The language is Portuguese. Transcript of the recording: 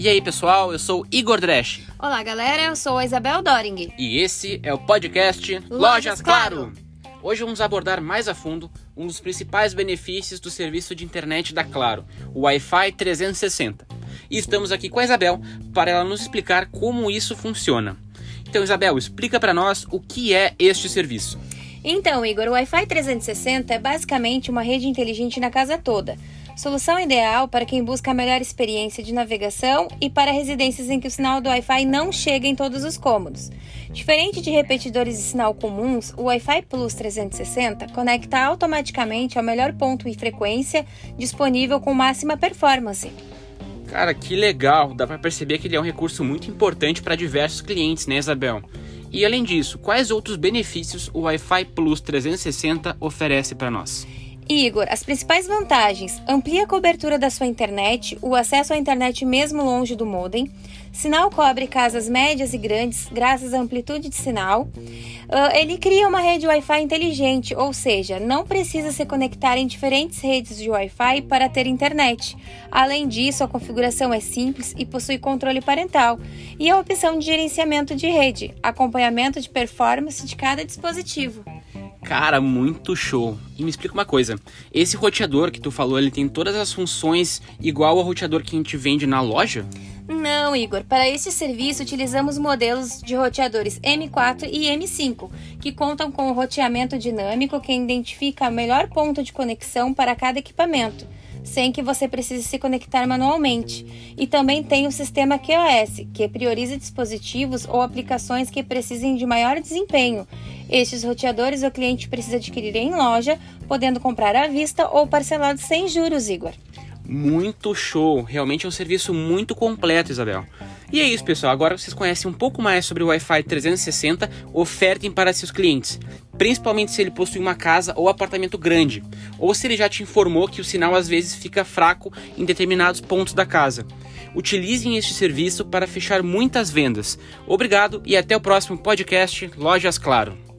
E aí, pessoal, eu sou Igor Dresch. Olá, galera, eu sou a Isabel Doring. E esse é o podcast Lojas, Lojas claro. Claro. Hoje vamos abordar mais a fundo um dos principais benefícios do serviço de internet da Claro, o Wi-Fi 360. E estamos aqui com a Isabel para ela nos explicar como isso funciona. Então, Isabel, explica para nós o que é este serviço. Então, Igor, o Wi-Fi 360 é basicamente uma rede inteligente na casa toda. Solução ideal para quem busca a melhor experiência de navegação e para residências em que o sinal do Wi-Fi não chega em todos os cômodos. Diferente de repetidores de sinal comuns, o Wi-Fi Plus 360 conecta automaticamente ao melhor ponto e frequência disponível com máxima performance. Cara, que legal! Dá para perceber que ele é um recurso muito importante para diversos clientes, né, Isabel? E além disso, quais outros benefícios o Wi-Fi Plus 360 oferece para nós? Igor, as principais vantagens: amplia a cobertura da sua internet, o acesso à internet mesmo longe do modem, sinal cobre casas médias e grandes graças à amplitude de sinal. Ah, ele cria uma rede Wi-Fi inteligente, ou seja, não precisa se conectar em diferentes redes de Wi-Fi para ter internet. Além disso, a configuração é simples e possui controle parental e a opção de gerenciamento de rede, acompanhamento de performance de cada dispositivo. Cara, muito show. E me explica uma coisa. Esse roteador que tu falou, ele tem todas as funções igual ao roteador que a gente vende na loja? Não, Igor. Para este serviço, utilizamos modelos de roteadores M4 e M5, que contam com o roteamento dinâmico que identifica o melhor ponto de conexão para cada equipamento, sem que você precise se conectar manualmente. E também tem o sistema QoS, que prioriza dispositivos ou aplicações que precisem de maior desempenho. Estes roteadores o cliente precisa adquirir em loja, podendo comprar à vista ou parcelado sem juros, Igor. Muito show! Realmente é um serviço muito completo, Isabel. E é isso, pessoal. Agora vocês conhecem um pouco mais sobre o Wi-Fi 360, ofertem para seus clientes. Principalmente se ele possui uma casa ou apartamento grande, ou se ele já te informou que o sinal às vezes fica fraco em determinados pontos da casa. Utilizem este serviço para fechar muitas vendas. Obrigado e até o próximo podcast Lojas Claro.